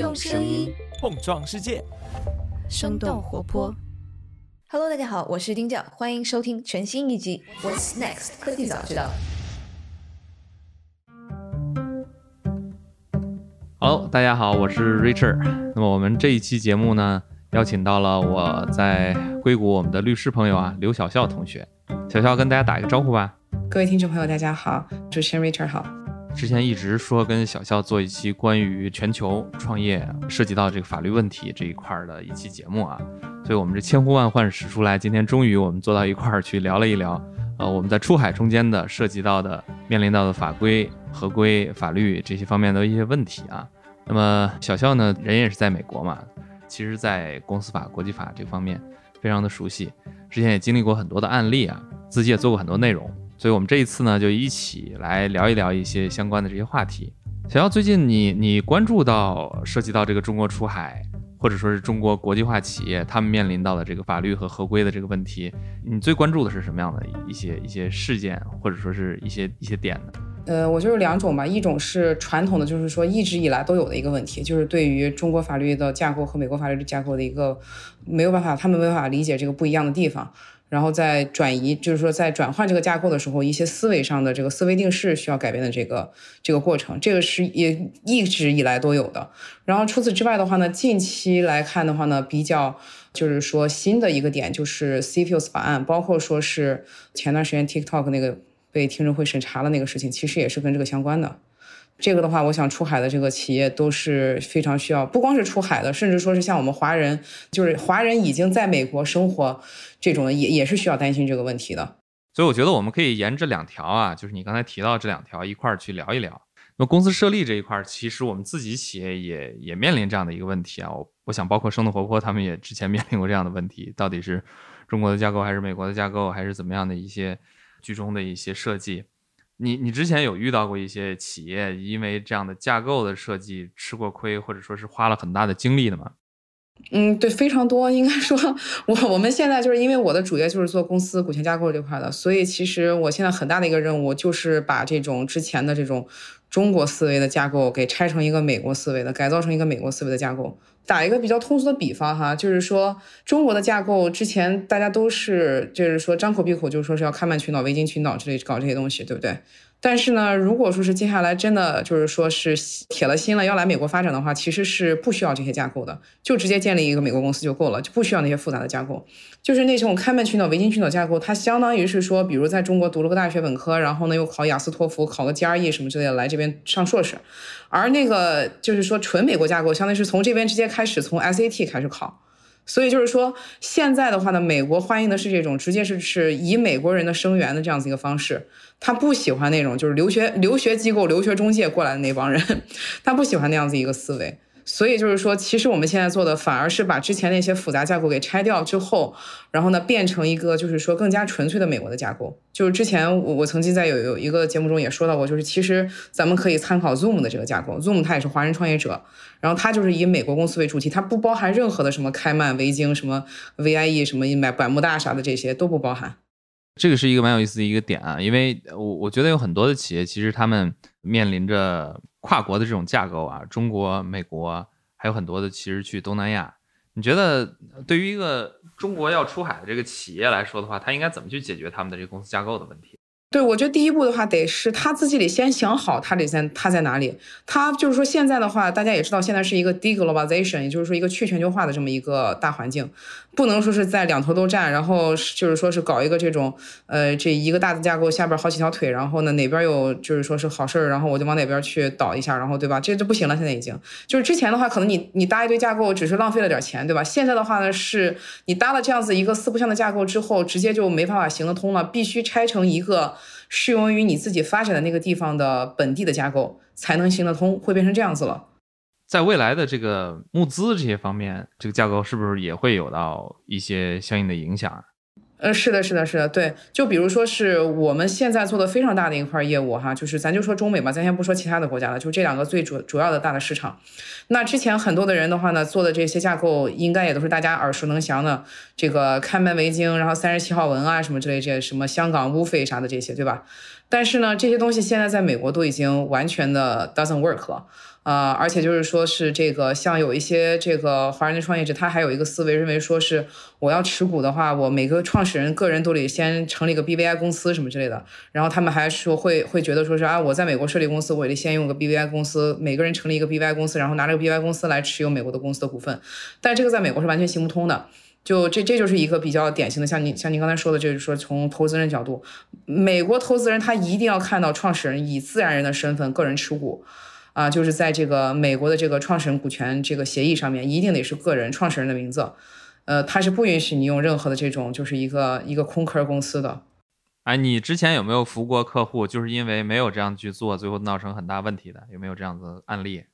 用声音碰撞世界，生动活泼。Hello，大家好，我是丁教，欢迎收听全新一集《What's Next 科技早知道》。Hello，大家好，我是 Richard。那么我们这一期节目呢，邀请到了我在硅谷我们的律师朋友啊，刘小笑同学。小笑跟大家打一个招呼吧。各位听众朋友，大家好，主持人 Richard 好。之前一直说跟小笑做一期关于全球创业涉及到这个法律问题这一块的一期节目啊，所以我们这千呼万唤始出来，今天终于我们坐到一块儿去聊了一聊，呃，我们在出海中间的涉及到的面临到的法规、合规、法律这些方面的一些问题啊。那么小笑呢，人也是在美国嘛，其实在公司法、国际法这方面非常的熟悉，之前也经历过很多的案例啊，自己也做过很多内容。所以，我们这一次呢，就一起来聊一聊一些相关的这些话题。小姚，最近你你关注到涉及到这个中国出海，或者说是中国国际化企业他们面临到的这个法律和合规的这个问题，你最关注的是什么样的一些一些事件，或者说是一些一些点呢？呃，我就是两种吧，一种是传统的，就是说一直以来都有的一个问题，就是对于中国法律的架构和美国法律的架构的一个没有办法，他们没办法理解这个不一样的地方。然后在转移，就是说在转换这个架构的时候，一些思维上的这个思维定式需要改变的这个这个过程，这个是也一直以来都有的。然后除此之外的话呢，近期来看的话呢，比较就是说新的一个点就是 CFIUS 法案，包括说是前段时间 TikTok 那个被听证会审查了那个事情，其实也是跟这个相关的。这个的话，我想出海的这个企业都是非常需要，不光是出海的，甚至说是像我们华人，就是华人已经在美国生活，这种也也是需要担心这个问题的。所以我觉得我们可以沿着两条啊，就是你刚才提到这两条一块儿去聊一聊。那公司设立这一块儿，其实我们自己企业也也面临这样的一个问题啊。我我想包括生动活泼他们也之前面临过这样的问题，到底是中国的架构还是美国的架构，还是怎么样的一些居中的一些设计。你你之前有遇到过一些企业因为这样的架构的设计吃过亏，或者说是花了很大的精力的吗？嗯，对，非常多。应该说，我我们现在就是因为我的主业就是做公司股权架构这块的，所以其实我现在很大的一个任务就是把这种之前的这种中国思维的架构给拆成一个美国思维的，改造成一个美国思维的架构。打一个比较通俗的比方哈，就是说中国的架构之前大家都是就是说张口闭口就说是要开曼群岛、维京群岛之类搞这些东西，对不对？但是呢，如果说是接下来真的就是说是铁了心了要来美国发展的话，其实是不需要这些架构的，就直接建立一个美国公司就够了，就不需要那些复杂的架构。就是那种开曼群岛、维京群岛架构，它相当于是说，比如在中国读了个大学本科，然后呢又考雅思托福、考个 GRE 什么之类的来这边上硕士，而那个就是说纯美国架构，相当于是从这边直接开始从 SAT 开始考。所以就是说，现在的话呢，美国欢迎的是这种直接是是以美国人的生源的这样子一个方式，他不喜欢那种就是留学留学机构、留学中介过来的那帮人，他不喜欢那样子一个思维。所以就是说，其实我们现在做的反而是把之前那些复杂架构给拆掉之后，然后呢变成一个就是说更加纯粹的美国的架构。就是之前我我曾经在有有一个节目中也说到过，就是其实咱们可以参考 Zoom 的这个架构，Zoom 它也是华人创业者，然后它就是以美国公司为主体，它不包含任何的什么开曼、维京、什么 VIE、什么买百慕大啥的这些都不包含。这个是一个蛮有意思的一个点啊，因为我我觉得有很多的企业其实他们面临着。跨国的这种架构啊，中国、美国还有很多的，其实去东南亚。你觉得对于一个中国要出海的这个企业来说的话，它应该怎么去解决他们的这个公司架构的问题？对，我觉得第一步的话，得是他自己得先想好，他得在他在哪里。他就是说，现在的话，大家也知道，现在是一个 deglobalization，也就是说一个去全球化的这么一个大环境，不能说是在两头都占，然后就是说是搞一个这种，呃，这一个大的架构下边好几条腿，然后呢哪边有就是说是好事儿，然后我就往哪边去倒一下，然后对吧？这就不行了，现在已经就是之前的话，可能你你搭一堆架构只是浪费了点钱，对吧？现在的话呢，是你搭了这样子一个四不像的架构之后，直接就没办法行得通了，必须拆成一个。适用于你自己发展的那个地方的本地的架构才能行得通，会变成这样子了。在未来的这个募资这些方面，这个架构是不是也会有到一些相应的影响？嗯，是的，是的，是的，对，就比如说是我们现在做的非常大的一块业务哈，就是咱就说中美吧，咱先不说其他的国家了，就这两个最主主要的大的市场。那之前很多的人的话呢，做的这些架构应该也都是大家耳熟能详的，这个开门维京，然后三十七号文啊什么之类这些，什么香港乌费啥的这些，对吧？但是呢，这些东西现在在美国都已经完全的 doesn't work 了。呃，而且就是说是这个，像有一些这个华人的创业者，他还有一个思维，认为说是我要持股的话，我每个创始人个人都得先成立一个 BVI 公司什么之类的。然后他们还说会会觉得说是啊，我在美国设立公司，我得先用个 BVI 公司，每个人成立一个 BVI 公司，然后拿这个 BVI 公司来持有美国的公司的股份。但这个在美国是完全行不通的。就这这就是一个比较典型的，像您像您刚才说的，就是说从投资人角度，美国投资人他一定要看到创始人以自然人的身份个人持股。啊，就是在这个美国的这个创始人股权这个协议上面，一定得是个人创始人的名字，呃，他是不允许你用任何的这种就是一个一个空壳公司的。哎，你之前有没有服过客户，就是因为没有这样去做，最后闹成很大问题的？有没有这样子案例？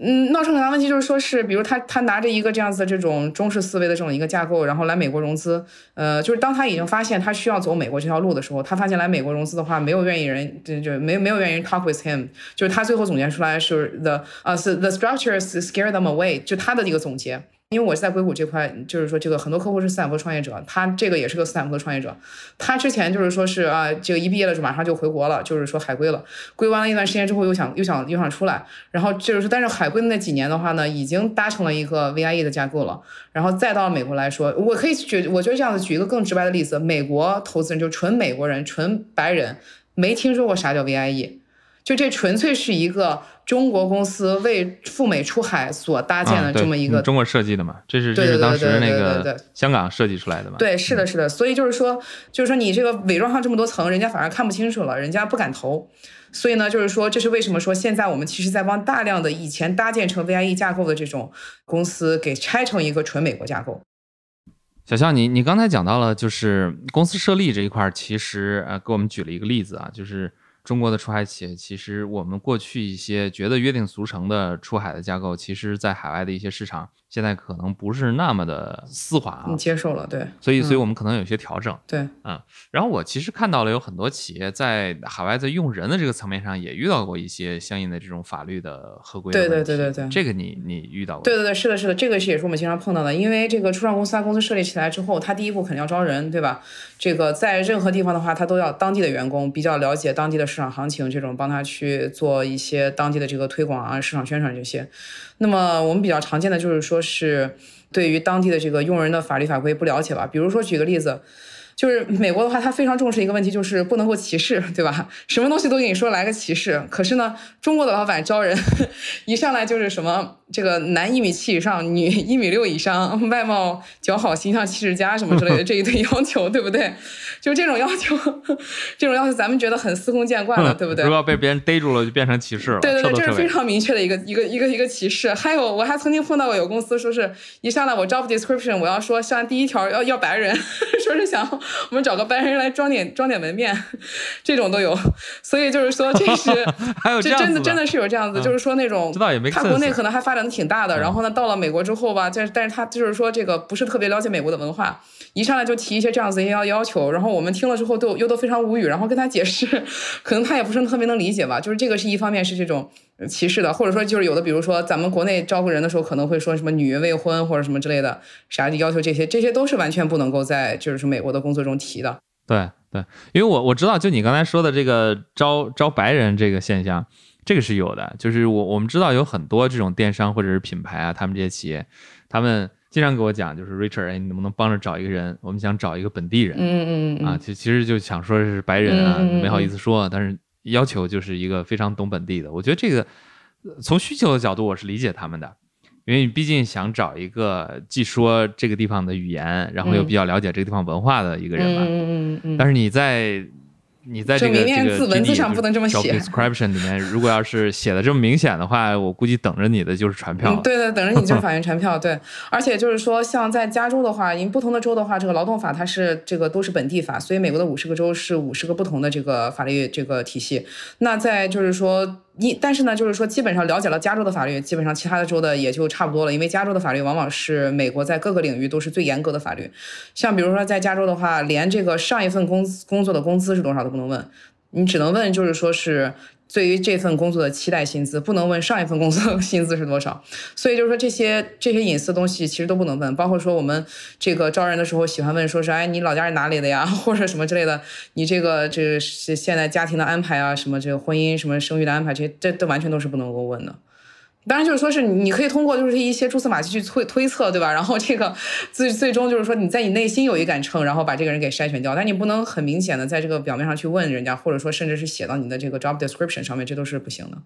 嗯，闹成很大问题就是说是，比如他他拿着一个这样子的这种中式思维的这种一个架构，然后来美国融资，呃，就是当他已经发现他需要走美国这条路的时候，他发现来美国融资的话，没有愿意人，就就没没有愿意 talk with him，就是他最后总结出来是 the 呃是 the structures scare them away，就他的一个总结。因为我是在硅谷这块，就是说这个很多客户是斯坦福创业者，他这个也是个斯坦福的创业者，他之前就是说是啊，这个一毕业了就马上就回国了，就是说海归了，归完了一段时间之后又想又想又想出来，然后就是但是海归的那几年的话呢，已经搭成了一个 VIE 的架构了，然后再到美国来说，我可以举，我觉得这样子举一个更直白的例子，美国投资人就纯美国人，纯白人，没听说过啥叫 VIE。就这纯粹是一个中国公司为赴美出海所搭建的这么一个中国设计的嘛？这是这是当时那个香港设计出来的嘛？对，是的，是的。所以就是说，就是说你这个伪装上这么多层，人家反而看不清楚了，人家不敢投。所以呢，就是说，这是为什么说现在我们其实在帮大量的以前搭建成 VIE 架构的这种公司给拆成一个纯美国架构。小肖，你你刚才讲到了，就是公司设立这一块，其实呃，给我们举了一个例子啊，就是。中国的出海企业，其实我们过去一些觉得约定俗成的出海的架构，其实，在海外的一些市场。现在可能不是那么的丝滑，你接受了，对，所以，所以我们可能有些调整，对，嗯，然后我其实看到了有很多企业在海外在用人的这个层面上也遇到过一些相应的这种法律的合规，对对对对对，这个你你遇到过？对对对，是的，是的，这个是也是我们经常碰到的，因为这个初创公司，它公司设立起来之后，它第一步肯定要招人，对吧？这个在任何地方的话，它都要当地的员工比较了解当地的市场行情，这种帮他去做一些当地的这个推广啊、市场宣传这些。那么我们比较常见的就是说是对于当地的这个用人的法律法规不了解吧，比如说举个例子。就是美国的话，它非常重视一个问题，就是不能够歧视，对吧？什么东西都跟你说来个歧视。可是呢，中国的老板招人，一上来就是什么这个男一米七以上，女 一米六以上，外貌姣好，形象气质佳什么之类的 这一堆要求，对不对？就这种要求，这种要求咱们觉得很司空见惯了，对不对？如果被别人逮住了，就变成歧视了。对对对，这是非常明确的一个一个一个一个歧视。还有，我还曾经碰到过有公司说是一上来我 job description 我要说，像第一条要要白人，说是想。我们找个白人来装点装点门面，这种都有，所以就是说这是，还有这真的真的是有这样子，就是说那种他国内可能还发展的挺大的，然后呢到了美国之后吧，但但是他就是说这个不是特别了解美国的文化，一上来就提一些这样子一些要要求，然后我们听了之后都又都非常无语，然后跟他解释，可能他也不是特别能理解吧，就是这个是一方面是这种。歧视的，或者说就是有的，比如说咱们国内招呼人的时候，可能会说什么女未婚或者什么之类的，啥要求这些，这些都是完全不能够在就是美国的工作中提的。对对，因为我我知道，就你刚才说的这个招招白人这个现象，这个是有的。就是我我们知道有很多这种电商或者是品牌啊，他们这些企业，他们经常给我讲，就是 Richard，哎，你能不能帮着找一个人？我们想找一个本地人。嗯嗯嗯啊，其其实就想说是白人啊，没好意思说，但是。要求就是一个非常懂本地的，我觉得这个从需求的角度我是理解他们的，因为你毕竟想找一个既说这个地方的语言，然后又比较了解这个地方文化的一个人嘛。嗯嗯嗯。但是你在。你在这个这个文字上不能这么写。description 里面，如果要是写的这么明显的话，我估计等着你的就是传票。对对，等着你就是 法院传票。对，而且就是说，像在加州的话，因不同的州的话，这个劳动法它是这个都是本地法，所以美国的五十个州是五十个不同的这个法律这个体系。那在就是说。你但是呢，就是说，基本上了解了加州的法律，基本上其他的州的也就差不多了，因为加州的法律往往是美国在各个领域都是最严格的法律。像比如说在加州的话，连这个上一份工工作的工资是多少都不能问，你只能问就是说是。对于这份工作的期待薪资，不能问上一份工作薪资是多少，所以就是说这些这些隐私东西其实都不能问，包括说我们这个招人的时候喜欢问，说是哎你老家是哪里的呀，或者什么之类的，你这个这是现在家庭的安排啊，什么这个婚姻什么生育的安排，这这都完全都是不能够问的。当然就是说是你可以通过就是一些蛛丝马迹去推推测，对吧？然后这个最最终就是说你在你内心有一杆秤，然后把这个人给筛选掉，但你不能很明显的在这个表面上去问人家，或者说甚至是写到你的这个 job description 上面，这都是不行的。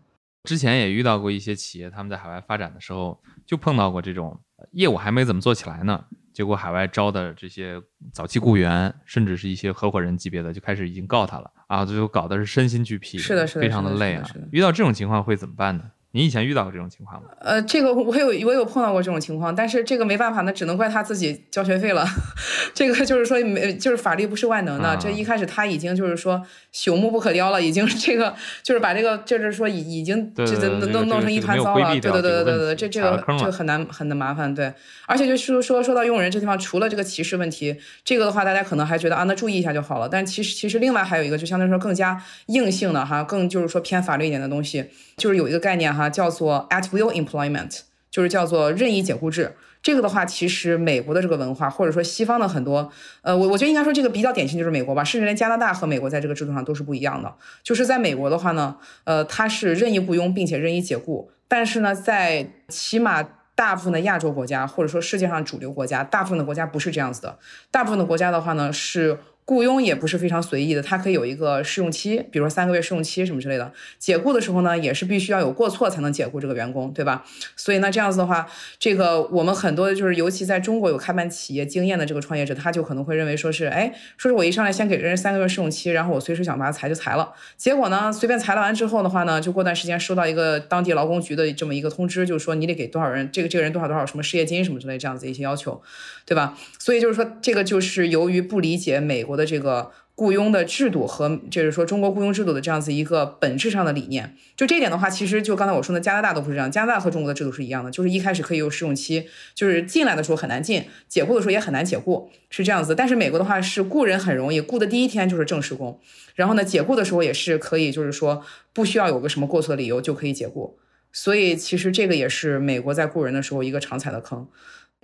之前也遇到过一些企业，他们在海外发展的时候就碰到过这种业务还没怎么做起来呢，结果海外招的这些早期雇员，甚至是一些合伙人级别的就开始已经告他了啊，最后搞的是身心俱疲，是的，是的，非常的累啊。遇到这种情况会怎么办呢？你以前遇到过这种情况吗？呃，这个我有我有碰到过这种情况，但是这个没办法，那只能怪他自己交学费了。这个就是说没，就是法律不是万能的。这一开始他已经就是说朽木不可雕了，已经这个就是把这个就是说已已经这弄弄弄成一团糟了。对对对对对对，这这个这个很难很难麻烦。对，而且就是说说到用人这地方，除了这个歧视问题，这个的话大家可能还觉得啊，那注意一下就好了。但其实其实另外还有一个，就相对来说更加硬性的哈，更就是说偏法律一点的东西，就是有一个概念哈。啊，叫做 at will employment，就是叫做任意解雇制。这个的话，其实美国的这个文化，或者说西方的很多，呃，我我觉得应该说这个比较典型就是美国吧，甚至连加拿大和美国在这个制度上都是不一样的。就是在美国的话呢，呃，它是任意雇佣并且任意解雇，但是呢，在起码大部分的亚洲国家，或者说世界上主流国家，大部分的国家不是这样子的。大部分的国家的话呢是。雇佣也不是非常随意的，它可以有一个试用期，比如说三个月试用期什么之类的。解雇的时候呢，也是必须要有过错才能解雇这个员工，对吧？所以呢，这样子的话，这个我们很多就是，尤其在中国有开办企业经验的这个创业者，他就可能会认为说是，哎，说是我一上来先给人三个月试用期，然后我随时想把他裁就裁了。结果呢，随便裁了完之后的话呢，就过段时间收到一个当地劳工局的这么一个通知，就是说你得给多少人这个这个人多少多少什么失业金什么之类这样子一些要求，对吧？所以就是说，这个就是由于不理解美国的这个雇佣的制度和就是说中国雇佣制度的这样子一个本质上的理念，就这点的话，其实就刚才我说的加拿大都不是这样，加拿大和中国的制度是一样的，就是一开始可以有试用期，就是进来的时候很难进，解雇的时候也很难解雇，是这样子。但是美国的话是雇人很容易，雇的第一天就是正式工，然后呢解雇的时候也是可以，就是说不需要有个什么过错的理由就可以解雇，所以其实这个也是美国在雇人的时候一个常踩的坑。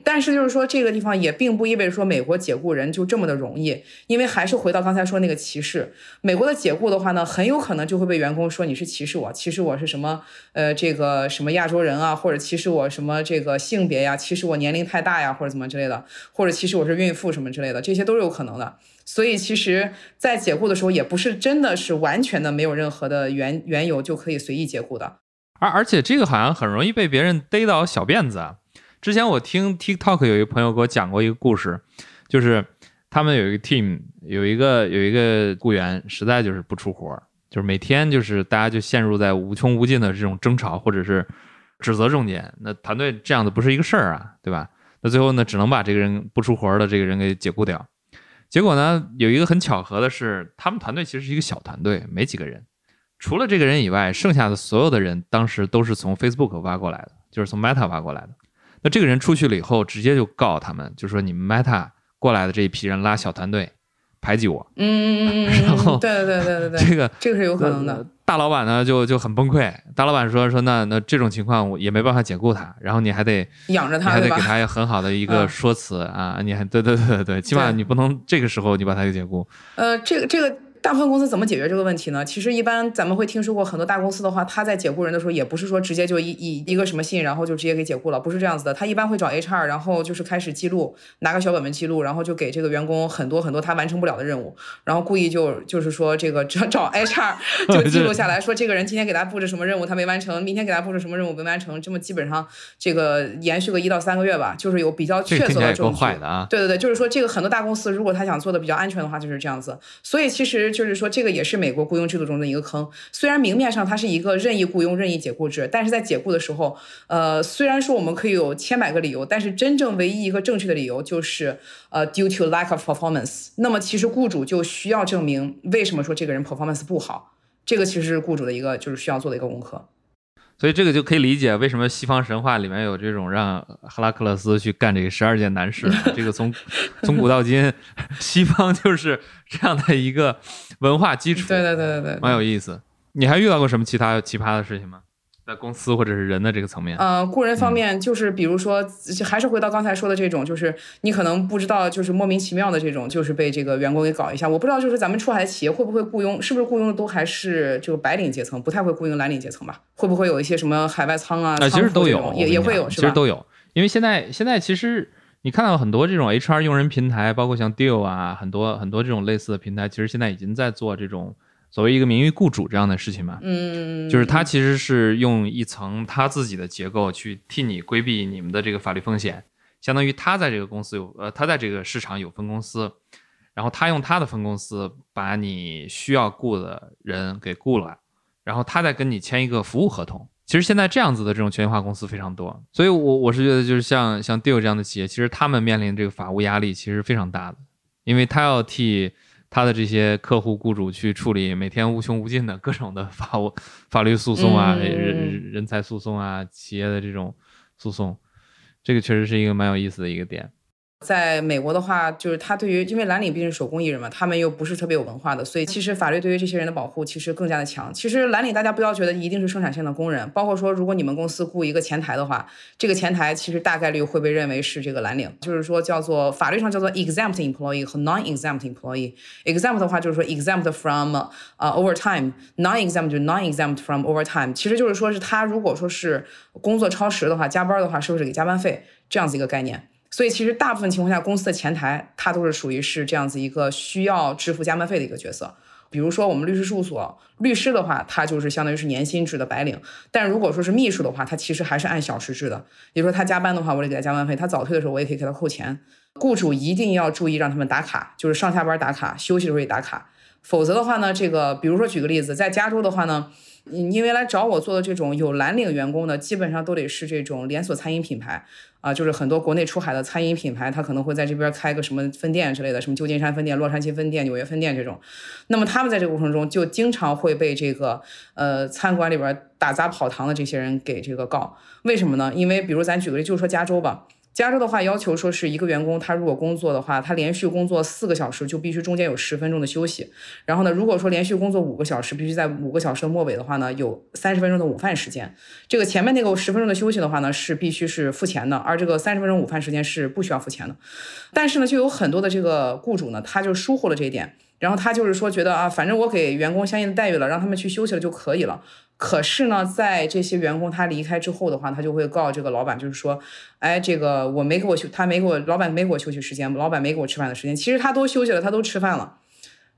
但是就是说，这个地方也并不意味着说美国解雇人就这么的容易，因为还是回到刚才说那个歧视。美国的解雇的话呢，很有可能就会被员工说你是歧视我，歧视我是什么呃这个什么亚洲人啊，或者歧视我什么这个性别呀，歧视我年龄太大呀，或者怎么之类的，或者歧视我是孕妇什么之类的，这些都是有可能的。所以其实，在解雇的时候，也不是真的是完全的没有任何的缘缘由就可以随意解雇的。而而且这个好像很容易被别人逮到小辫子。之前我听 TikTok 有一个朋友给我讲过一个故事，就是他们有一个 team，有一个有一个雇员实在就是不出活，就是每天就是大家就陷入在无穷无尽的这种争吵或者是指责中间。那团队这样子不是一个事儿啊，对吧？那最后呢，只能把这个人不出活的这个人给解雇掉。结果呢，有一个很巧合的是，他们团队其实是一个小团队，没几个人，除了这个人以外，剩下的所有的人当时都是从 Facebook 挖过来的，就是从 Meta 挖过来的。那这个人出去了以后，直接就告他们，就说你们 Meta 过来的这一批人拉小团队，排挤我。嗯嗯嗯嗯。然后，对对对对对这个这个是有可能的。大老板呢就就很崩溃，大老板说说那那这种情况我也没办法解雇他，然后你还得养着他，你还得给他很好的一个说辞啊，你还对对对对对，起码你不能这个时候你把他给解雇。呃，这个这个。大部分公司怎么解决这个问题呢？其实一般咱们会听说过很多大公司的话，他在解雇人的时候，也不是说直接就一一一个什么信，然后就直接给解雇了，不是这样子的。他一般会找 HR，然后就是开始记录，拿个小本本记录，然后就给这个员工很多很多他完成不了的任务，然后故意就就是说这个 找找 HR 就记录下来说这个人今天给他布置什么任务他没完成，明天给他布置什么任务没完成，这么基本上这个延续个一到三个月吧，就是有比较确凿的证据的啊。对对对，就是说这个很多大公司如果他想做的比较安全的话，就是这样子。所以其实就是说这个也是。美国雇佣制度中的一个坑。虽然明面上它是一个任意雇佣、任意解雇制，但是在解雇的时候，呃，虽然说我们可以有千百个理由，但是真正唯一一个正确的理由就是呃，due to lack of performance。那么其实雇主就需要证明为什么说这个人 performance 不好，这个其实是雇主的一个就是需要做的一个功课。所以这个就可以理解为什么西方神话里面有这种让赫拉克勒斯去干这个十二件难事。这个从从古到今，西方就是这样的一个文化基础。对对对对对，蛮有意思。你还遇到过什么其他奇葩的事情吗？在公司或者是人的这个层面，呃，雇人方面就是比如说，还是回到刚才说的这种，就是你可能不知道，就是莫名其妙的这种，就是被这个员工给搞一下。我不知道，就是咱们出海的企业会不会雇佣，是不是雇佣的都还是这个白领阶层，不太会雇佣蓝领阶层吧？会不会有一些什么海外仓啊？其实都有，也也会有，其实都有。因为现在现在其实你看到很多这种 HR 用人平台，包括像 Deal 啊，很多很多这种类似的平台，其实现在已经在做这种。所谓一个名誉雇主这样的事情嘛，嗯，就是他其实是用一层他自己的结构去替你规避你们的这个法律风险，相当于他在这个公司有呃，他在这个市场有分公司，然后他用他的分公司把你需要雇的人给雇了，然后他再跟你签一个服务合同。其实现在这样子的这种全球化公司非常多，所以我我是觉得就是像像 Deal 这样的企业，其实他们面临这个法务压力其实非常大的，因为他要替。他的这些客户、雇主去处理每天无穷无尽的各种的法务、法律诉讼啊，人人才诉讼啊，企业的这种诉讼，这个确实是一个蛮有意思的一个点。在美国的话，就是他对于，因为蓝领毕竟是手工艺人嘛，他们又不是特别有文化的，所以其实法律对于这些人的保护其实更加的强。其实蓝领大家不要觉得一定是生产线的工人，包括说如果你们公司雇一个前台的话，这个前台其实大概率会被认为是这个蓝领，就是说叫做法律上叫做 exempt employee 和 non-exempt employee。exempt 的话就是说 exempt from 呃 overtime，non-exempt 就 non-exempt from overtime，其实就是说是他如果说是工作超时的话，加班的话是不是给加班费这样子一个概念。所以其实大部分情况下，公司的前台它都是属于是这样子一个需要支付加班费的一个角色。比如说我们律师事务所律师的话，他就是相当于是年薪制的白领。但如果说是秘书的话，他其实还是按小时制的。比如说他加班的话，我得给他加班费；他早退的时候，我也可以给他扣钱。雇主一定要注意让他们打卡，就是上下班打卡，休息的时候也打卡。否则的话呢，这个比如说举个例子，在加州的话呢。因为来找我做的这种有蓝领员工的，基本上都得是这种连锁餐饮品牌啊，就是很多国内出海的餐饮品牌，他可能会在这边开个什么分店之类的，什么旧金山分店、洛杉矶分店、纽约分店这种。那么他们在这个过程中，就经常会被这个呃餐馆里边打杂跑堂的这些人给这个告。为什么呢？因为比如咱举个例，就是说加州吧。加州的话要求说是一个员工，他如果工作的话，他连续工作四个小时就必须中间有十分钟的休息。然后呢，如果说连续工作五个小时，必须在五个小时的末尾的话呢，有三十分钟的午饭时间。这个前面那个十分钟的休息的话呢，是必须是付钱的，而这个三十分钟午饭时间是不需要付钱的。但是呢，就有很多的这个雇主呢，他就疏忽了这一点。然后他就是说，觉得啊，反正我给员工相应的待遇了，让他们去休息了就可以了。可是呢，在这些员工他离开之后的话，他就会告这个老板，就是说，哎，这个我没给我休，他没给我，老板没给我休息时间，老板没给我吃饭的时间。其实他都休息了，他都吃饭了。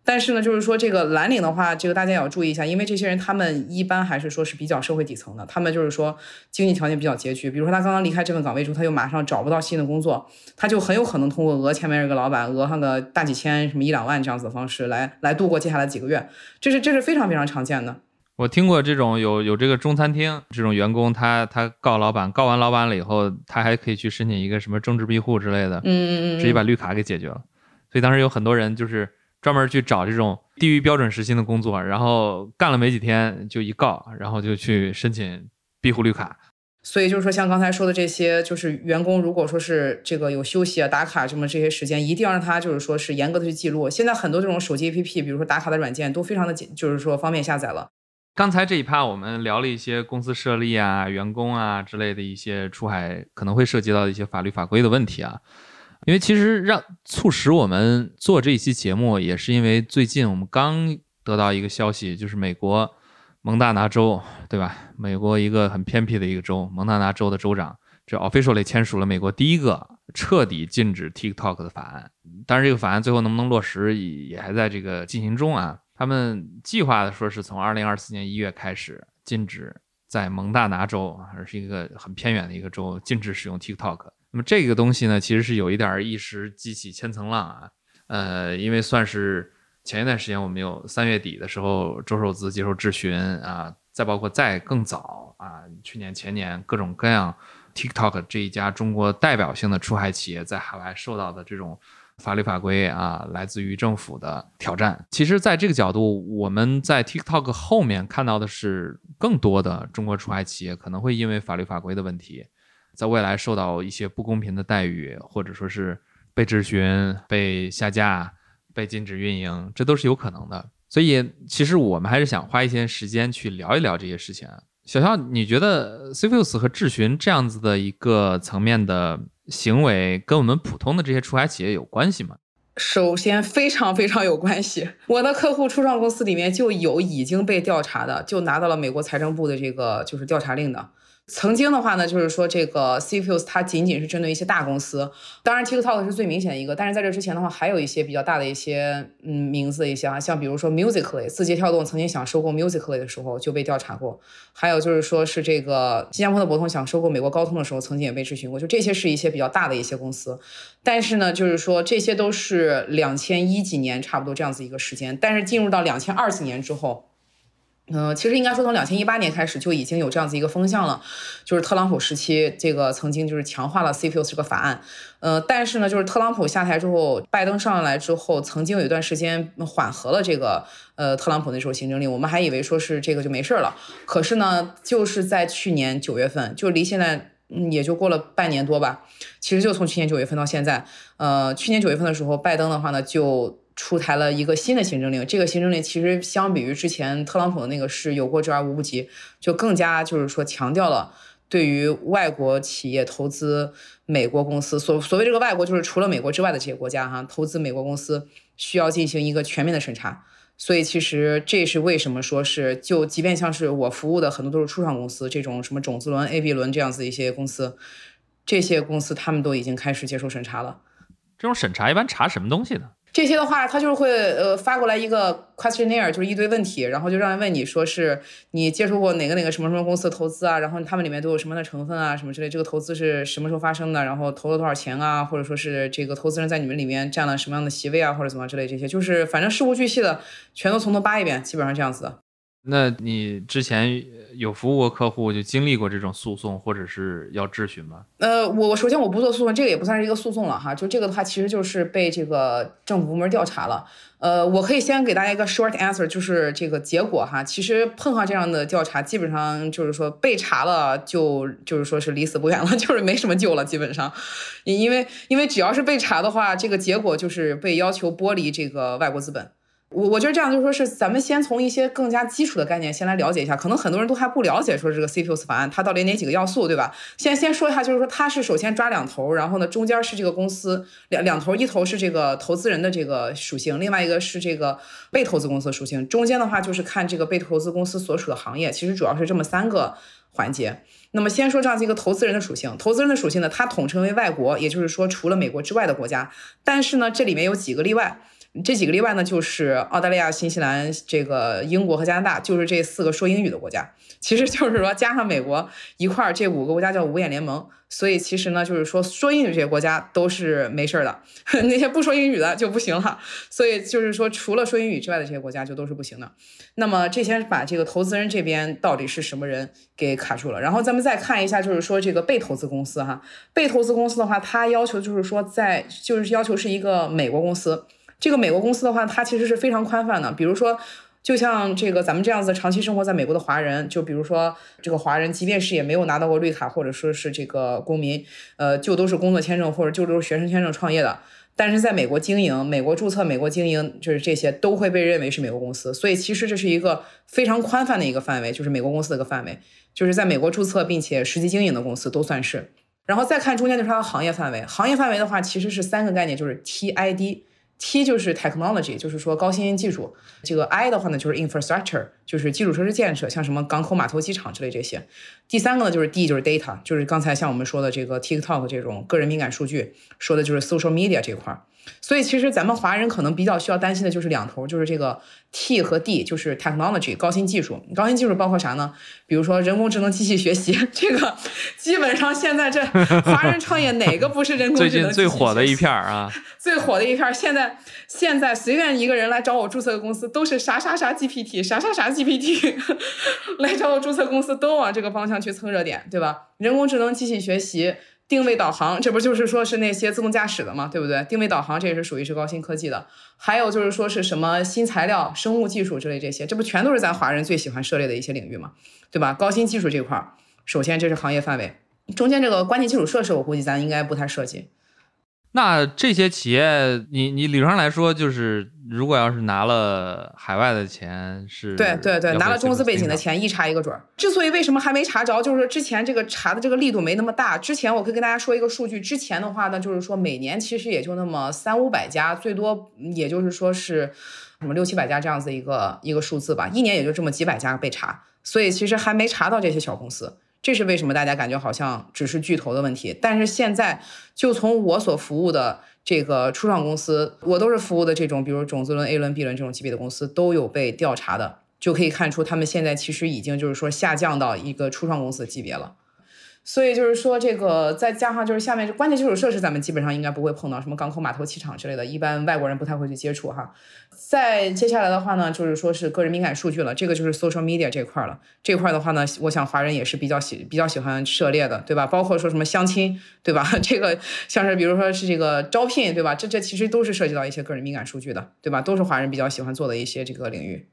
但是呢，就是说这个蓝领的话，这个大家也要注意一下，因为这些人他们一般还是说是比较社会底层的，他们就是说经济条件比较拮据。比如说他刚刚离开这份岗位之后，他又马上找不到新的工作，他就很有可能通过讹前面这个老板，讹上个大几千、什么一两万这样子的方式来来度过接下来几个月，这是这是非常非常常见的。我听过这种有有这个中餐厅这种员工，他他告老板，告完老板了以后，他还可以去申请一个什么政治庇护之类的，嗯嗯嗯，直接把绿卡给解决了。所以当时有很多人就是。专门去找这种低于标准时薪的工作，然后干了没几天就一告，然后就去申请庇护绿卡。所以就是说，像刚才说的这些，就是员工如果说是这个有休息啊、打卡什么这些时间，一定要让他就是说是严格的去记录。现在很多这种手机 APP，比如说打卡的软件，都非常的简，就是说方便下载了。刚才这一趴我们聊了一些公司设立啊、员工啊之类的一些出海可能会涉及到一些法律法规的问题啊。因为其实让促使我们做这一期节目，也是因为最近我们刚得到一个消息，就是美国蒙大拿州，对吧？美国一个很偏僻的一个州，蒙大拿州的州长，这 officially 签署了美国第一个彻底禁止 TikTok 的法案。但是这个法案最后能不能落实，也还在这个进行中啊。他们计划的说是从2024年1月开始禁止在蒙大拿州，而是一个很偏远的一个州，禁止使用 TikTok。那么这个东西呢，其实是有一点儿一时激起千层浪啊，呃，因为算是前一段时间我们有三月底的时候，周受资接受质询啊，再包括再更早啊，去年前年各种各样 TikTok 这一家中国代表性的出海企业在海外受到的这种法律法规啊，来自于政府的挑战。其实，在这个角度，我们在 TikTok 后面看到的是更多的中国出海企业可能会因为法律法规的问题。在未来受到一些不公平的待遇，或者说是被质询、被下架、被禁止运营，这都是有可能的。所以，其实我们还是想花一些时间去聊一聊这些事情。小肖，你觉得 CFIUS 和智询这样子的一个层面的行为，跟我们普通的这些出海企业有关系吗？首先，非常非常有关系。我的客户初创公司里面就有已经被调查的，就拿到了美国财政部的这个就是调查令的。曾经的话呢，就是说这个 CFUs 它仅仅是针对一些大公司，当然 TikTok 是最明显的一个，但是在这之前的话，还有一些比较大的一些嗯名字一些啊，像比如说 Musically，字节跳动曾经想收购 Musically 的时候就被调查过，还有就是说是这个新加坡的博通想收购美国高通的时候，曾经也被质询过，就这些是一些比较大的一些公司，但是呢，就是说这些都是两千一几年差不多这样子一个时间，但是进入到两千二几年之后。嗯，其实应该说从两千一八年开始就已经有这样子一个风向了，就是特朗普时期这个曾经就是强化了 CFIUS 这个法案，呃，但是呢，就是特朗普下台之后，拜登上来之后，曾经有一段时间缓和了这个呃特朗普那时候行政令，我们还以为说是这个就没事了，可是呢，就是在去年九月份，就离现在嗯也就过了半年多吧，其实就从去年九月份到现在，呃，去年九月份的时候，拜登的话呢就。出台了一个新的行政令，这个行政令其实相比于之前特朗普的那个是有过之而无不及，就更加就是说强调了对于外国企业投资美国公司，所所谓这个外国就是除了美国之外的这些国家哈，投资美国公司需要进行一个全面的审查。所以其实这是为什么说是就即便像是我服务的很多都是初创公司，这种什么种子轮、A、B 轮这样子一些公司，这些公司他们都已经开始接受审查了。这种审查一般查什么东西呢？这些的话，他就是会呃发过来一个 questionnaire，就是一堆问题，然后就让人问你说是你接触过哪个哪个什么什么公司的投资啊，然后他们里面都有什么样的成分啊，什么之类，这个投资是什么时候发生的，然后投了多少钱啊，或者说是这个投资人在你们里面占了什么样的席位啊，或者怎么之类这些，就是反正事无巨细的全都从头扒一遍，基本上这样子的。那你之前有服务过客户，就经历过这种诉讼或者是要质询吗？呃，我首先我不做诉讼，这个也不算是一个诉讼了哈。就这个的话，其实就是被这个政府部门调查了。呃，我可以先给大家一个 short answer，就是这个结果哈。其实碰上这样的调查，基本上就是说被查了，就就是说是离死不远了，就是没什么救了，基本上。因为因为只要是被查的话，这个结果就是被要求剥离这个外国资本。我我觉得这样，就是说是咱们先从一些更加基础的概念先来了解一下，可能很多人都还不了解，说这个 CFIUS 法案它到底哪几个要素，对吧？先先说一下，就是说它是首先抓两头，然后呢中间是这个公司两两头，一头是这个投资人的这个属性，另外一个是这个被投资公司的属性，中间的话就是看这个被投资公司所处的行业，其实主要是这么三个环节。那么先说这样子一个投资人的属性，投资人的属性呢，它统称为外国，也就是说除了美国之外的国家，但是呢这里面有几个例外。这几个例外呢，就是澳大利亚、新西兰、这个英国和加拿大，就是这四个说英语的国家。其实就是说加上美国一块儿，这五个国家叫五眼联盟。所以其实呢，就是说说英语这些国家都是没事儿的，那些不说英语的就不行了。所以就是说，除了说英语之外的这些国家就都是不行的。那么这先把这个投资人这边到底是什么人给卡住了，然后咱们再看一下，就是说这个被投资公司哈，被投资公司的话，它要求就是说在就是要求是一个美国公司。这个美国公司的话，它其实是非常宽泛的。比如说，就像这个咱们这样子长期生活在美国的华人，就比如说这个华人，即便是也没有拿到过绿卡或者说是这个公民，呃，就都是工作签证或者就都是学生签证创业的，但是在美国经营、美国注册、美国经营，就是这些都会被认为是美国公司。所以其实这是一个非常宽泛的一个范围，就是美国公司的一个范围，就是在美国注册并且实际经营的公司都算是。然后再看中间就是它的行业范围，行业范围的话其实是三个概念，就是 TID。T 就是 technology，就是说高新技术。这个 I 的话呢，就是 infrastructure，就是基础设施建设，像什么港口、码头、机场之类这些。第三个呢，就是 D，就是 data，就是刚才像我们说的这个 TikTok 这种个人敏感数据，说的就是 social media 这块儿。所以其实咱们华人可能比较需要担心的就是两头，就是这个 T 和 D，就是 technology 高新技术。高新技术包括啥呢？比如说人工智能、机器学习，这个基本上现在这华人创业哪个不是人工智能？最近 最火的一片啊，最火的一片，现在现在随便一个人来找我注册个公司，都是啥啥啥 GPT，啥啥啥 GPT，来找我注册公司都往这个方向去蹭热点，对吧？人工智能、机器学习。定位导航，这不就是说是那些自动驾驶的嘛，对不对？定位导航这也是属于是高新科技的。还有就是说是什么新材料、生物技术之类这些，这不全都是咱华人最喜欢涉猎的一些领域嘛，对吧？高新技术这块儿，首先这是行业范围，中间这个关键基础设施，我估计咱应该不太涉及。那这些企业，你你理论上来说，就是如果要是拿了海外的钱，是对对对，拿了中资背景的钱。一查一个准儿。之所以为什么还没查着，就是说之前这个查的这个力度没那么大。之前我可以跟大家说一个数据，之前的话呢，就是说每年其实也就那么三五百家，最多也就是说是什么六七百家这样子一个一个数字吧，一年也就这么几百家被查，所以其实还没查到这些小公司。这是为什么大家感觉好像只是巨头的问题，但是现在就从我所服务的这个初创公司，我都是服务的这种，比如种子轮、A 轮、B 轮这种级别的公司都有被调查的，就可以看出他们现在其实已经就是说下降到一个初创公司的级别了。所以就是说，这个再加上就是下面这关键基础设施，咱们基本上应该不会碰到什么港口、码头、机场之类的，一般外国人不太会去接触哈。再接下来的话呢，就是说是个人敏感数据了，这个就是 social media 这块了。这块的话呢，我想华人也是比较喜比较喜欢涉猎的，对吧？包括说什么相亲，对吧？这个像是比如说是这个招聘，对吧？这这其实都是涉及到一些个人敏感数据的，对吧？都是华人比较喜欢做的一些这个领域。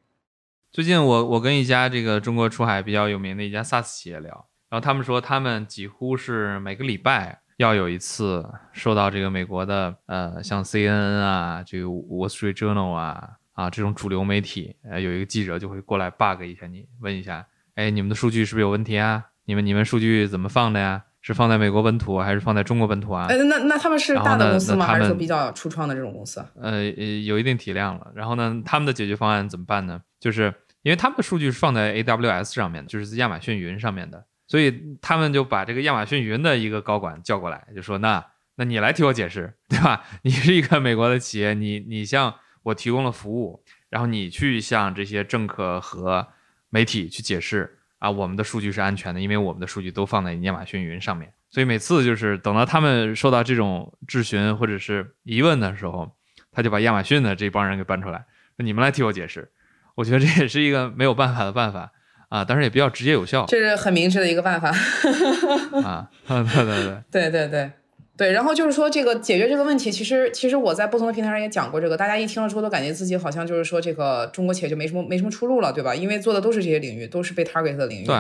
最近我我跟一家这个中国出海比较有名的一家 SaaS 企业聊。然后他们说，他们几乎是每个礼拜要有一次受到这个美国的，呃，像 CNN 啊，这个 Wall Street Journal 啊，啊这种主流媒体，呃，有一个记者就会过来 bug 一下你，问一下，哎，你们的数据是不是有问题啊？你们你们数据怎么放的呀？是放在美国本土还是放在中国本土啊？哎，那那他们是大的公司吗？还是说比较初创的这种公司？呃，有一定体量了。然后呢，他们的解决方案怎么办呢？就是因为他们的数据是放在 AWS 上面的，就是亚马逊云上面的。所以他们就把这个亚马逊云的一个高管叫过来，就说：“那那你来替我解释，对吧？你是一个美国的企业，你你向我提供了服务，然后你去向这些政客和媒体去解释啊，我们的数据是安全的，因为我们的数据都放在亚马逊云上面。所以每次就是等到他们受到这种质询或者是疑问的时候，他就把亚马逊的这帮人给搬出来，你们来替我解释。我觉得这也是一个没有办法的办法。”啊，但是也比较直接有效，这是很明智的一个办法。啊，对对对，对对对对。然后就是说，这个解决这个问题，其实其实我在不同的平台上也讲过这个，大家一听了之后都感觉自己好像就是说，这个中国企业就没什么没什么出路了，对吧？因为做的都是这些领域，都是被 target 的领域。对。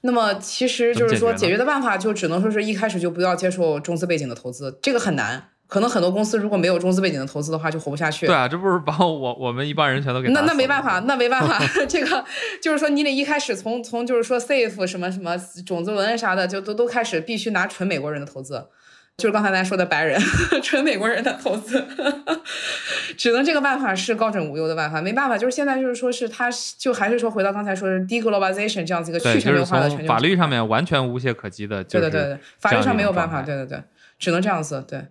那么其实就是说，解决的办法就只能说是一开始就不要接受中资背景的投资，这个很难。可能很多公司如果没有中资背景的投资的话，就活不下去。对啊，这不是把我 我们一帮人全都给那那没办法，那没办法。这个就是说，你得一开始从从就是说 safe 什么什么种子轮啥的，就都都开始必须拿纯美国人的投资，就是刚才咱说的白人 纯美国人的投资，只能这个办法是高枕无忧的办法。没办法，就是现在就是说是他就还是说回到刚才说是 deglobalization 这样子一个去全球化的全球法律上面完全无懈可击的。对对对对，法律上没有办法，对对对，只能这样子对。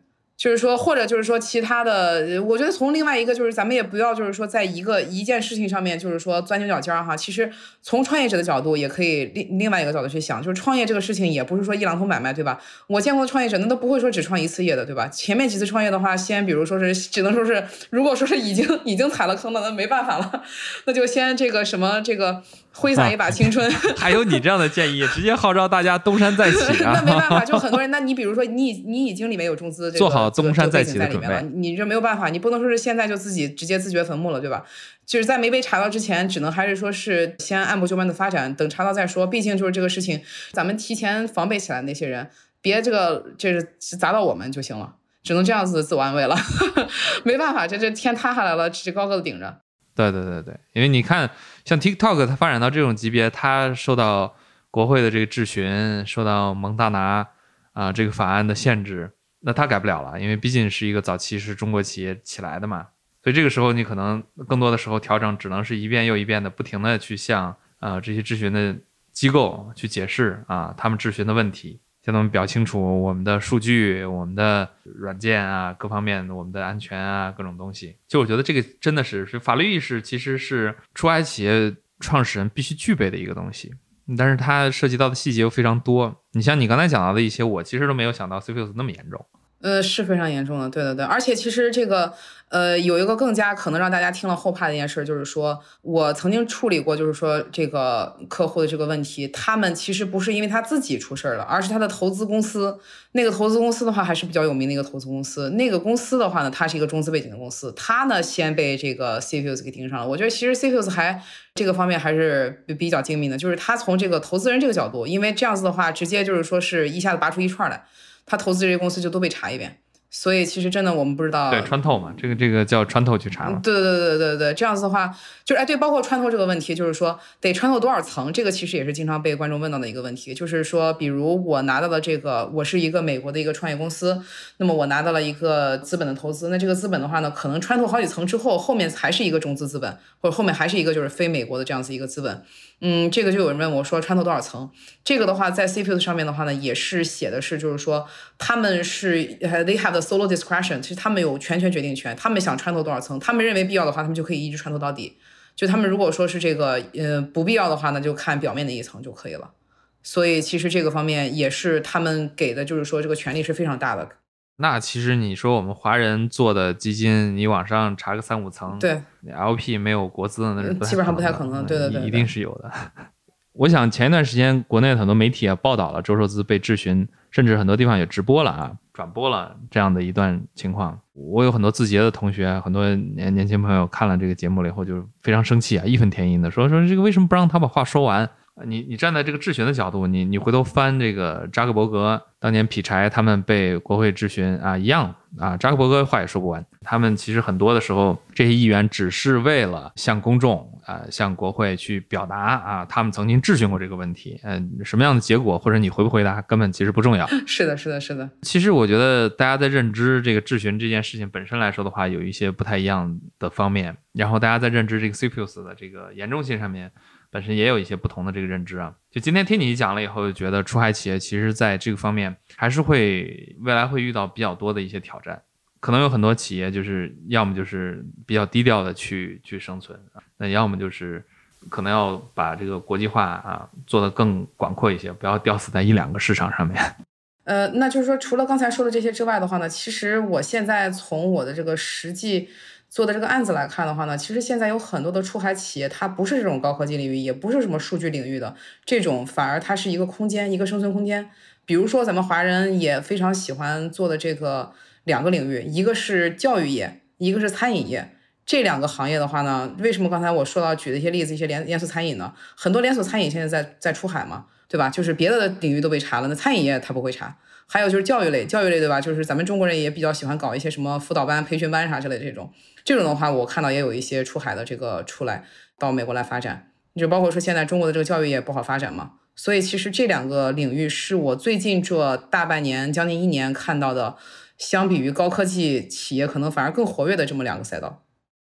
就是说，或者就是说，其他的，我觉得从另外一个就是，咱们也不要就是说，在一个一件事情上面，就是说钻牛角尖儿哈。其实从创业者的角度，也可以另另外一个角度去想，就是创业这个事情也不是说一榔头买卖，对吧？我见过的创业者，那都不会说只创一次业的，对吧？前面几次创业的话，先比如说是，只能说是，如果说是已经已经踩了坑了，那没办法了，那就先这个什么这个。挥洒一把青春，还有你这样的建议，直接号召大家东山再起啊！那没办法，就很多人。那你比如说，你你已经里面有中资，做好东山再起在里面了，你这没有办法，你不能说是现在就自己直接自掘坟墓了，对吧？就是在没被查到之前，只能还是说是先按部就班的发展，等查到再说。毕竟就是这个事情，咱们提前防备起来，那些人别这个就是砸到我们就行了，只能这样子自我安慰了。没办法，这这天塌下来了，只高高的顶着。对对对对，因为你看，像 TikTok 它发展到这种级别，它受到国会的这个质询，受到蒙大拿啊这个法案的限制，那它改不了了，因为毕竟是一个早期是中国企业起来的嘛，所以这个时候你可能更多的时候调整，只能是一遍又一遍的不停的去向啊这些质询的机构去解释啊他们质询的问题。向他们表清楚我们的数据、我们的软件啊，各方面我们的安全啊，各种东西。就我觉得这个真的是是法律意识，其实是出海企业创始人必须具备的一个东西。但是它涉及到的细节又非常多。你像你刚才讲到的一些，我其实都没有想到 c f s 那么严重。呃，是非常严重的，对对对，而且其实这个，呃，有一个更加可能让大家听了后怕的一件事，就是说我曾经处理过，就是说这个客户的这个问题，他们其实不是因为他自己出事儿了，而是他的投资公司，那个投资公司的话还是比较有名的一个投资公司，那个公司的话呢，它是一个中资背景的公司，他呢先被这个 CFUS 给盯上了。我觉得其实 CFUS 还这个方面还是比较精明的，就是他从这个投资人这个角度，因为这样子的话，直接就是说是一下子拔出一串来。他投资这些公司就都被查一遍，所以其实真的我们不知道，对穿透嘛，这个这个叫穿透去查嘛。对对对对对对，这样子的话，就是哎对，包括穿透这个问题，就是说得穿透多少层，这个其实也是经常被观众问到的一个问题。就是说，比如我拿到了这个，我是一个美国的一个创业公司，那么我拿到了一个资本的投资，那这个资本的话呢，可能穿透好几层之后，后面还是一个中资资本，或者后面还是一个就是非美国的这样子一个资本。嗯，这个就有人问我说穿透多少层？这个的话，在 CFS 上面的话呢，也是写的是，就是说他们是 they have the solo discretion，其实他们有全权决定权，他们想穿透多少层，他们认为必要的话，他们就可以一直穿透到底。就他们如果说是这个呃不必要的话，那就看表面的一层就可以了。所以其实这个方面也是他们给的，就是说这个权利是非常大的。那其实你说我们华人做的基金，你往上查个三五层，对，LP 没有国资的那是基本上不太可能，对对对，一定是有的。我想前一段时间国内很多媒体也报道了周寿资被质询，甚至很多地方也直播了啊，转播了这样的一段情况。我有很多字节的同学，很多年年轻朋友看了这个节目了以后，就非常生气啊，义愤填膺的说说这个为什么不让他把话说完？你你站在这个质询的角度，你你回头翻这个扎克伯格当年劈柴，他们被国会质询啊，一样啊，扎克伯格话也说不完。他们其实很多的时候，这些议员只是为了向公众啊，向国会去表达啊，他们曾经质询过这个问题，嗯，什么样的结果或者你回不回答，根本其实不重要。是的，是的，是的。其实我觉得大家在认知这个质询这件事情本身来说的话，有一些不太一样的方面，然后大家在认知这个 CPUS 的这个严重性上面。本身也有一些不同的这个认知啊，就今天听你讲了以后，就觉得出海企业其实在这个方面还是会未来会遇到比较多的一些挑战，可能有很多企业就是要么就是比较低调的去去生存，那要么就是可能要把这个国际化啊做得更广阔一些，不要吊死在一两个市场上面。呃，那就是说除了刚才说的这些之外的话呢，其实我现在从我的这个实际。做的这个案子来看的话呢，其实现在有很多的出海企业，它不是这种高科技领域，也不是什么数据领域的这种，反而它是一个空间，一个生存空间。比如说咱们华人也非常喜欢做的这个两个领域，一个是教育业，一个是餐饮业。这两个行业的话呢，为什么刚才我说到举的一些例子，一些连连锁餐饮呢？很多连锁餐饮现在在在出海嘛，对吧？就是别的领域都被查了，那餐饮业它不会查。还有就是教育类，教育类对吧？就是咱们中国人也比较喜欢搞一些什么辅导班、培训班啥之类的这种。这种的话，我看到也有一些出海的这个出来到美国来发展。就包括说现在中国的这个教育也不好发展嘛。所以其实这两个领域是我最近这大半年、将近一年看到的，相比于高科技企业可能反而更活跃的这么两个赛道。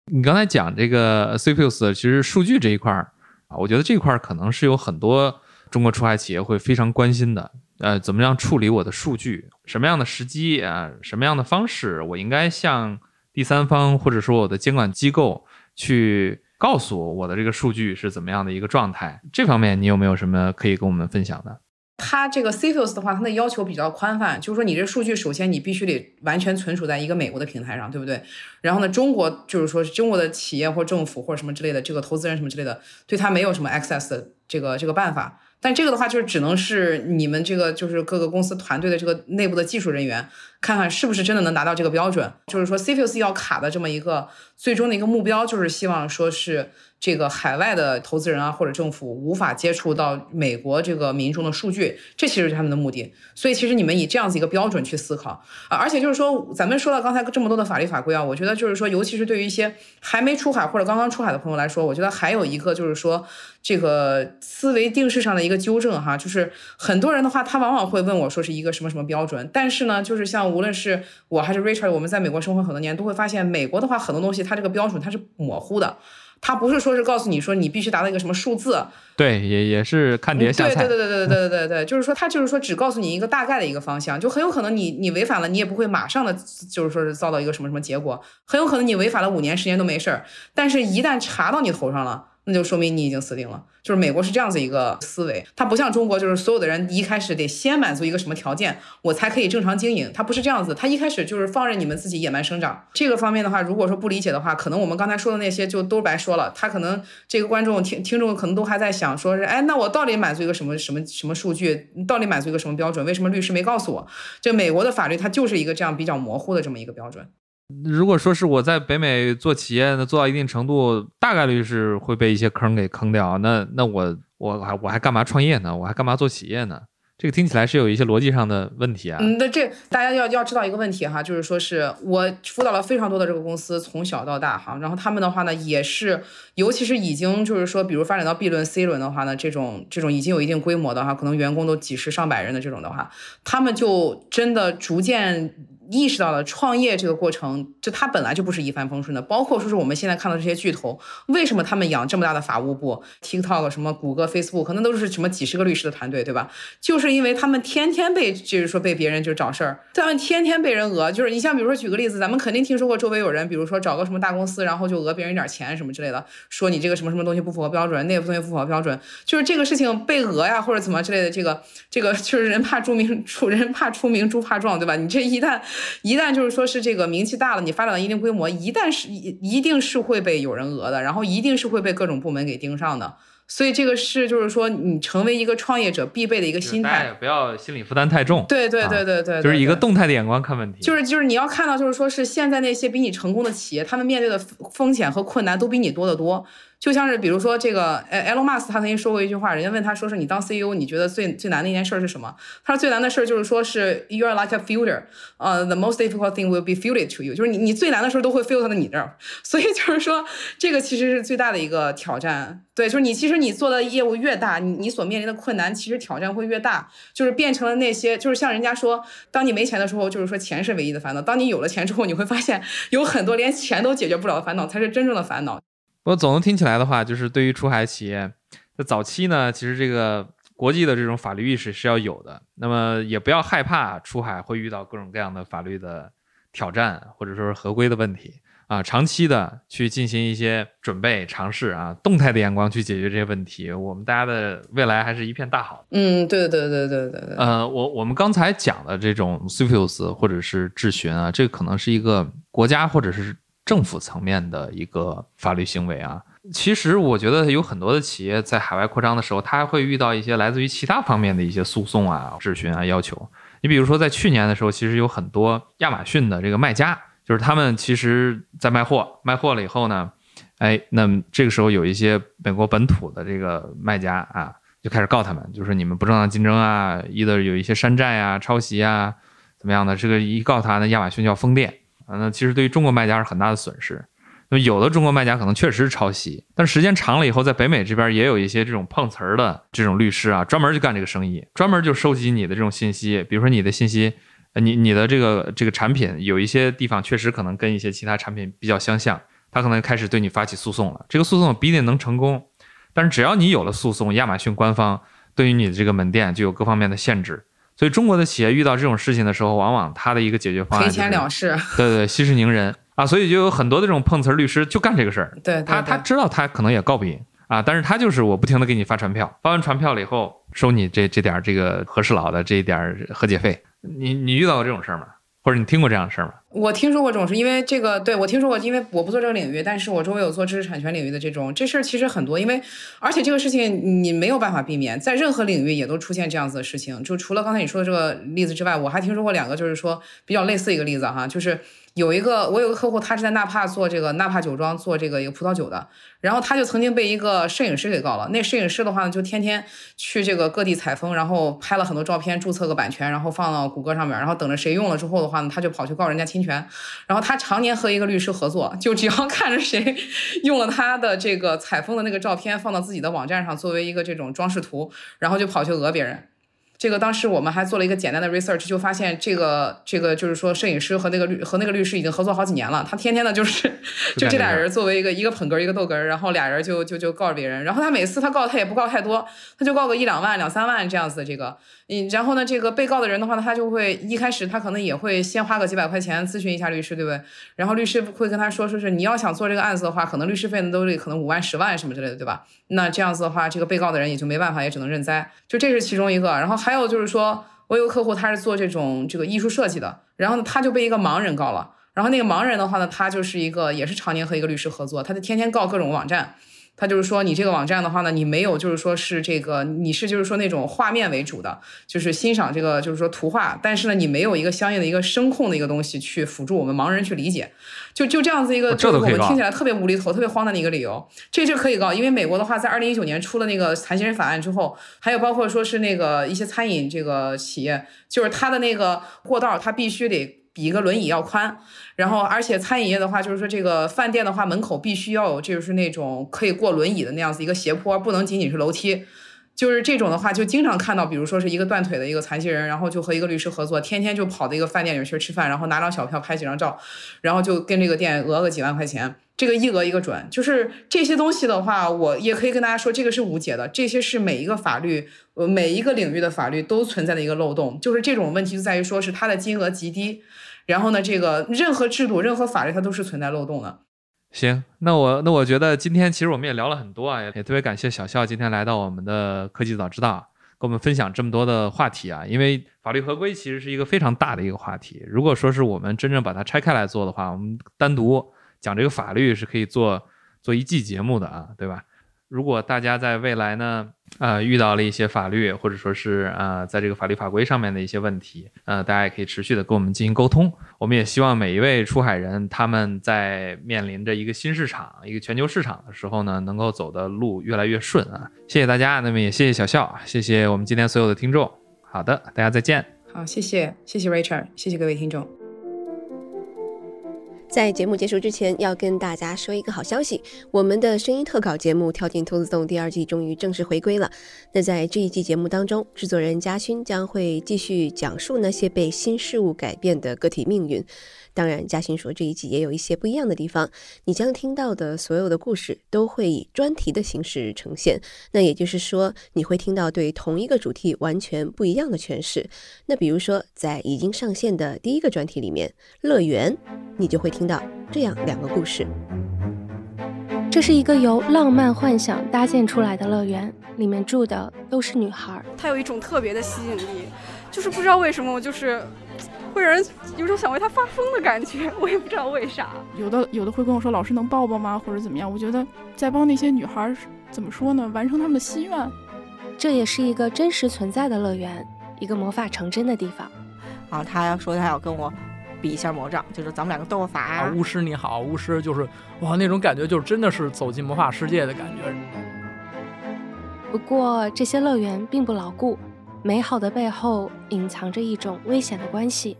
你刚才讲这个 CPUS，其实数据这一块儿啊，我觉得这块儿可能是有很多中国出海企业会非常关心的。呃，怎么样处理我的数据？什么样的时机啊？什么样的方式？我应该向第三方或者说我的监管机构去告诉我的这个数据是怎么样的一个状态？这方面你有没有什么可以跟我们分享的？它这个 c fus 的话，它的要求比较宽泛，就是说你这数据首先你必须得完全存储在一个美国的平台上，对不对？然后呢，中国就是说中国的企业或政府或者什么之类的，这个投资人什么之类的，对它没有什么 access 的这个这个办法。但这个的话，就是只能是你们这个就是各个公司团队的这个内部的技术人员，看看是不是真的能达到这个标准。就是说，CFC 要卡的这么一个最终的一个目标，就是希望说是。这个海外的投资人啊，或者政府无法接触到美国这个民众的数据，这其实是他们的目的。所以，其实你们以这样子一个标准去思考啊，而且就是说，咱们说到刚才这么多的法律法规啊，我觉得就是说，尤其是对于一些还没出海或者刚刚出海的朋友来说，我觉得还有一个就是说，这个思维定式上的一个纠正哈，就是很多人的话，他往往会问我说是一个什么什么标准，但是呢，就是像无论是我还是 Richard，我们在美国生活很多年，都会发现美国的话，很多东西它这个标准它是模糊的。它不是说是告诉你说你必须达到一个什么数字，对，也也是看碟下菜，对对对对对对对对对，就是说他就是说只告诉你一个大概的一个方向，就很有可能你你违反了，你也不会马上的就是说是遭到一个什么什么结果，很有可能你违反了五年十年都没事儿，但是一旦查到你头上了。那就说明你已经死定了。就是美国是这样子一个思维，它不像中国，就是所有的人一开始得先满足一个什么条件，我才可以正常经营。它不是这样子，它一开始就是放任你们自己野蛮生长。这个方面的话，如果说不理解的话，可能我们刚才说的那些就都白说了。他可能这个观众听听众可能都还在想，说是哎，那我到底满足一个什么什么什么数据？到底满足一个什么标准？为什么律师没告诉我？这美国的法律它就是一个这样比较模糊的这么一个标准。如果说是我在北美做企业，那做到一定程度，大概率是会被一些坑给坑掉。那那我我还我还干嘛创业呢？我还干嘛做企业呢？这个听起来是有一些逻辑上的问题啊。嗯，那这大家要要知道一个问题哈，就是说是我辅导了非常多的这个公司，从小到大哈，然后他们的话呢，也是，尤其是已经就是说，比如发展到 B 轮、C 轮的话呢，这种这种已经有一定规模的哈，可能员工都几十上百人的这种的话，他们就真的逐渐。意识到了创业这个过程，就它本来就不是一帆风顺的。包括说是我们现在看到这些巨头，为什么他们养这么大的法务部？TikTok 什么谷歌、Facebook 可能都是什么几十个律师的团队，对吧？就是因为他们天天被，就是说被别人就找事儿，他们天天被人讹。就是你像比如说举个例子，咱们肯定听说过周围有人，比如说找个什么大公司，然后就讹别人一点钱什么之类的，说你这个什么什么东西不符合标准，那个东西不符合标准，就是这个事情被讹呀或者怎么之类的，这个这个就是人怕出名，出人怕出名猪怕壮，对吧？你这一旦一旦就是。说是这个名气大了，你发展到一定规模，一旦是一一定是会被有人讹的，然后一定是会被各种部门给盯上的，所以这个是就是说你成为一个创业者必备的一个心态，不要心理负担太重。对对对对对，就是一个动态的眼光看问题。就是就是你要看到，就是说是现在那些比你成功的企业，他们面对的风险和困难都比你多得多。就像是比如说这个，呃，Elon Musk 他曾经说过一句话，人家问他说是你当 CEO 你觉得最最难的一件事是什么？他说最难的事就是说是 You are like a filter，呃，the most difficult thing will be filtered to you，就是你你最难的时候都会 filter 到你这儿，所以就是说这个其实是最大的一个挑战。对，就是你其实你做的业务越大，你你所面临的困难其实挑战会越大，就是变成了那些就是像人家说，当你没钱的时候，就是说钱是唯一的烦恼；当你有了钱之后，你会发现有很多连钱都解决不了的烦恼才是真正的烦恼。我总能听起来的话，就是对于出海企业，在早期呢，其实这个国际的这种法律意识是要有的。那么也不要害怕出海会遇到各种各样的法律的挑战，或者说是合规的问题啊。长期的去进行一些准备尝试啊，动态的眼光去解决这些问题，我们大家的未来还是一片大好。嗯，对对对对对对。呃，我我们刚才讲的这种 civils 或者是质询啊，这个可能是一个国家或者是。政府层面的一个法律行为啊，其实我觉得有很多的企业在海外扩张的时候，它还会遇到一些来自于其他方面的一些诉讼啊、质询啊要求。你比如说，在去年的时候，其实有很多亚马逊的这个卖家，就是他们其实在卖货，卖货了以后呢，哎，那这个时候有一些美国本土的这个卖家啊，就开始告他们，就是你们不正当竞争啊，一的有一些山寨啊、抄袭啊，怎么样的？这个一告他，那亚马逊就要封店。啊，那其实对于中国卖家是很大的损失。那么有的中国卖家可能确实是抄袭，但时间长了以后，在北美这边也有一些这种碰瓷儿的这种律师啊，专门就干这个生意，专门就收集你的这种信息。比如说你的信息，你你的这个这个产品有一些地方确实可能跟一些其他产品比较相像，他可能开始对你发起诉讼了。这个诉讼不一定能成功，但是只要你有了诉讼，亚马逊官方对于你的这个门店就有各方面的限制。所以中国的企业遇到这种事情的时候，往往他的一个解决方案赔钱了事。对对，息事宁人啊，所以就有很多的这种碰瓷律师就干这个事儿。对，他他知道他可能也告不赢啊，但是他就是我不停的给你发传票，发完传票了以后收你这这点这个和事佬的这一点和解费。你你遇到过这种事儿吗？或者你听过这样的事儿吗？我听说过这种事，因为这个对我听说过，因为我不做这个领域，但是我周围有做知识产权领域的这种，这事儿其实很多，因为而且这个事情你没有办法避免，在任何领域也都出现这样子的事情。就除了刚才你说的这个例子之外，我还听说过两个，就是说比较类似一个例子哈，就是。有一个，我有个客户，他是在纳帕做这个纳帕酒庄做这个一个葡萄酒的，然后他就曾经被一个摄影师给告了。那摄影师的话呢，就天天去这个各地采风，然后拍了很多照片，注册个版权，然后放到谷歌上面，然后等着谁用了之后的话呢，他就跑去告人家侵权。然后他常年和一个律师合作，就只要看着谁用了他的这个采风的那个照片放到自己的网站上作为一个这种装饰图，然后就跑去讹别人。这个当时我们还做了一个简单的 research，就发现这个这个就是说，摄影师和那个律和那个律师已经合作好几年了。他天天的就是就这俩人作为一个一个捧哏一个逗哏，然后俩人就就就告别人。然后他每次他告他也不告太多，他就告个一两万两三万这样子的这个。嗯，然后呢，这个被告的人的话呢，他就会一开始他可能也会先花个几百块钱咨询一下律师，对不对？然后律师会跟他说，说是你要想做这个案子的话，可能律师费呢都得可能五万十万什么之类的，对吧？那这样子的话，这个被告的人也就没办法，也只能认栽。就这是其中一个。然后还有就是说，我有个客户他是做这种这个艺术设计的，然后呢他就被一个盲人告了。然后那个盲人的话呢，他就是一个也是常年和一个律师合作，他就天天告各种网站。他就是说，你这个网站的话呢，你没有就是说是这个，你是就是说那种画面为主的，就是欣赏这个就是说图画，但是呢，你没有一个相应的一个声控的一个东西去辅助我们盲人去理解，就就这样子一个，就是我们听起来特别无厘头、特别荒诞的一个理由，这这可以告，因为美国的话，在二零一九年出了那个残疾人法案之后，还有包括说是那个一些餐饮这个企业，就是它的那个过道，它必须得。比一个轮椅要宽，然后而且餐饮业的话，就是说这个饭店的话，门口必须要有，就是那种可以过轮椅的那样子一个斜坡，不能仅仅是楼梯。就是这种的话，就经常看到，比如说是一个断腿的一个残疾人，然后就和一个律师合作，天天就跑到一个饭店里去吃饭，然后拿张小票拍几张照，然后就跟这个店讹个几万块钱，这个一讹一个准。就是这些东西的话，我也可以跟大家说，这个是无解的，这些是每一个法律，呃，每一个领域的法律都存在的一个漏洞。就是这种问题就在于说是它的金额极低，然后呢，这个任何制度、任何法律它都是存在漏洞的。行，那我那我觉得今天其实我们也聊了很多啊，也特别感谢小笑今天来到我们的科技早知道，跟我们分享这么多的话题啊。因为法律合规其实是一个非常大的一个话题，如果说是我们真正把它拆开来做的话，我们单独讲这个法律是可以做做一季节目的啊，对吧？如果大家在未来呢，呃，遇到了一些法律或者说是呃，在这个法律法规上面的一些问题，呃，大家也可以持续的跟我们进行沟通。我们也希望每一位出海人，他们在面临着一个新市场、一个全球市场的时候呢，能够走的路越来越顺啊！谢谢大家，那么也谢谢小笑，谢谢我们今天所有的听众。好的，大家再见。好，谢谢，谢谢 Richard，谢谢各位听众。在节目结束之前，要跟大家说一个好消息：我们的声音特稿节目《跳进兔子洞》第二季终于正式回归了。那在这一季节目当中，制作人嘉勋将会继续讲述那些被新事物改变的个体命运。当然，嘉欣说这一集也有一些不一样的地方。你将听到的所有的故事都会以专题的形式呈现，那也就是说，你会听到对同一个主题完全不一样的诠释。那比如说，在已经上线的第一个专题里面，乐园，你就会听到这样两个故事。这是一个由浪漫幻想搭建出来的乐园，里面住的都是女孩。它有一种特别的吸引力，就是不知道为什么，我就是。会让人有种想为他发疯的感觉，我也不知道为啥。有的有的会跟我说：“老师能抱抱吗？或者怎么样？”我觉得在帮那些女孩怎么说呢？完成他们的心愿。这也是一个真实存在的乐园，一个魔法成真的地方。然后他要说他要跟我比一下魔杖，就是咱们两个斗法。啊，巫师你好，巫师就是哇，那种感觉就是真的是走进魔法世界的感觉。不过这些乐园并不牢固。美好的背后隐藏着一种危险的关系。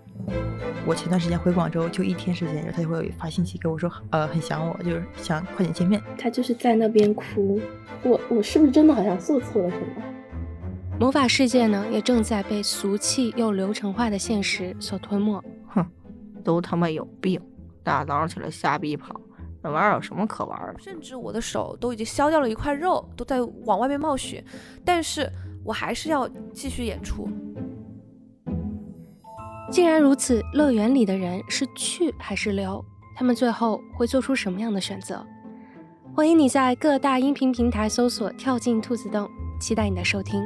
我前段时间回广州，就一天时间，然后他就会发信息给我说，呃，很想我，就是想快点见面。他就是在那边哭，我我是不是真的好像做错了什么？魔法世界呢，也正在被俗气又流程化的现实所吞没。哼，都他妈有病！大早上起来瞎逼跑，那玩意儿有什么可玩的？甚至我的手都已经削掉了一块肉，都在往外面冒血，但是。我还是要继续演出。既然如此，乐园里的人是去还是留？他们最后会做出什么样的选择？欢迎你在各大音频平台搜索“跳进兔子洞”，期待你的收听。